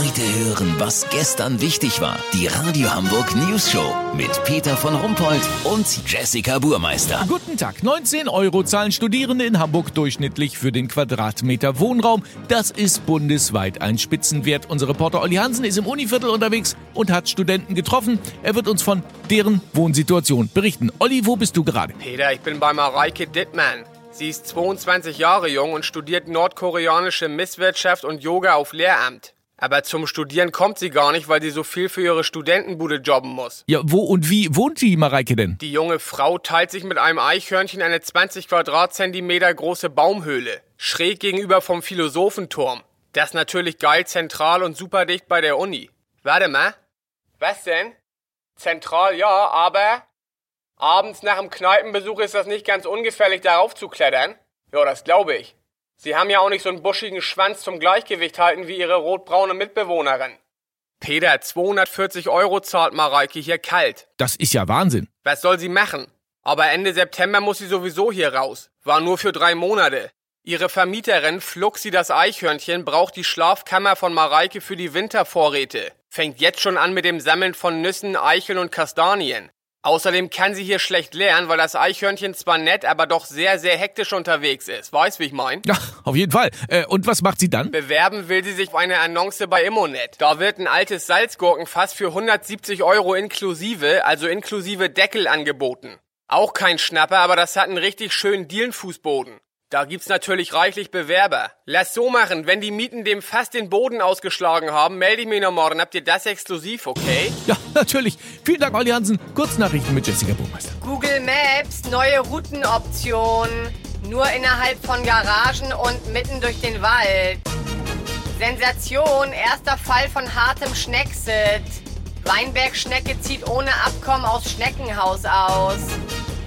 Heute hören, was gestern wichtig war. Die Radio Hamburg News Show mit Peter von Rumpold und Jessica Burmeister. Guten Tag. 19 Euro zahlen Studierende in Hamburg durchschnittlich für den Quadratmeter Wohnraum. Das ist bundesweit ein Spitzenwert. Unser Reporter Olli Hansen ist im Univiertel unterwegs und hat Studenten getroffen. Er wird uns von deren Wohnsituation berichten. Olli, wo bist du gerade? Peter, ich bin bei Mareike Dittmann. Sie ist 22 Jahre jung und studiert nordkoreanische Misswirtschaft und Yoga auf Lehramt. Aber zum Studieren kommt sie gar nicht, weil sie so viel für ihre Studentenbude jobben muss. Ja, wo und wie wohnt die Mareike denn? Die junge Frau teilt sich mit einem Eichhörnchen eine 20 Quadratzentimeter große Baumhöhle. Schräg gegenüber vom Philosophenturm. Das natürlich geil zentral und super dicht bei der Uni. Warte mal. Was denn? Zentral ja, aber Abends nach dem Kneipenbesuch ist das nicht ganz ungefährlich, darauf zu klettern. Ja, das glaube ich. Sie haben ja auch nicht so einen buschigen Schwanz zum Gleichgewicht halten wie Ihre rotbraune Mitbewohnerin. Peter, 240 Euro zahlt Mareike hier kalt. Das ist ja Wahnsinn. Was soll sie machen? Aber Ende September muss sie sowieso hier raus. War nur für drei Monate. Ihre Vermieterin, Fluxi das Eichhörnchen, braucht die Schlafkammer von Mareike für die Wintervorräte. Fängt jetzt schon an mit dem Sammeln von Nüssen, Eicheln und Kastanien. Außerdem kann sie hier schlecht lernen, weil das Eichhörnchen zwar nett, aber doch sehr, sehr hektisch unterwegs ist. Weißt, wie ich mein? Ja, auf jeden Fall. Äh, und was macht sie dann? Bewerben will sie sich auf eine Annonce bei Immonet. Da wird ein altes Salzgurkenfass für 170 Euro inklusive, also inklusive Deckel angeboten. Auch kein Schnapper, aber das hat einen richtig schönen Dielenfußboden. Da gibt's natürlich reichlich Bewerber. Lass so machen, wenn die Mieten dem fast den Boden ausgeschlagen haben, melde ich mich noch morgen. Habt ihr das exklusiv, okay? Ja, natürlich. Vielen Dank, Olli Hansen. Kurznachrichten mit Jessica Burmeister. Google Maps, neue Routenoption. Nur innerhalb von Garagen und mitten durch den Wald. Sensation, erster Fall von hartem Schnecksit. Weinbergschnecke zieht ohne Abkommen aus Schneckenhaus aus.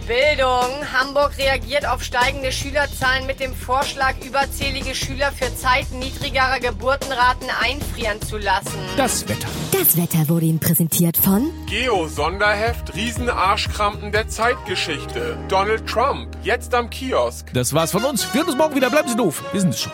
Bildung. Hamburg reagiert auf steigende Schülerzahlen mit dem Vorschlag, überzählige Schüler für Zeiten niedrigerer Geburtenraten einfrieren zu lassen. Das Wetter. Das Wetter wurde Ihnen präsentiert von Geo Sonderheft Riesenarschkrampen der Zeitgeschichte. Donald Trump. Jetzt am Kiosk. Das war's von uns. Wir hören uns morgen wieder. Bleiben Sie doof. Wir sind es schon.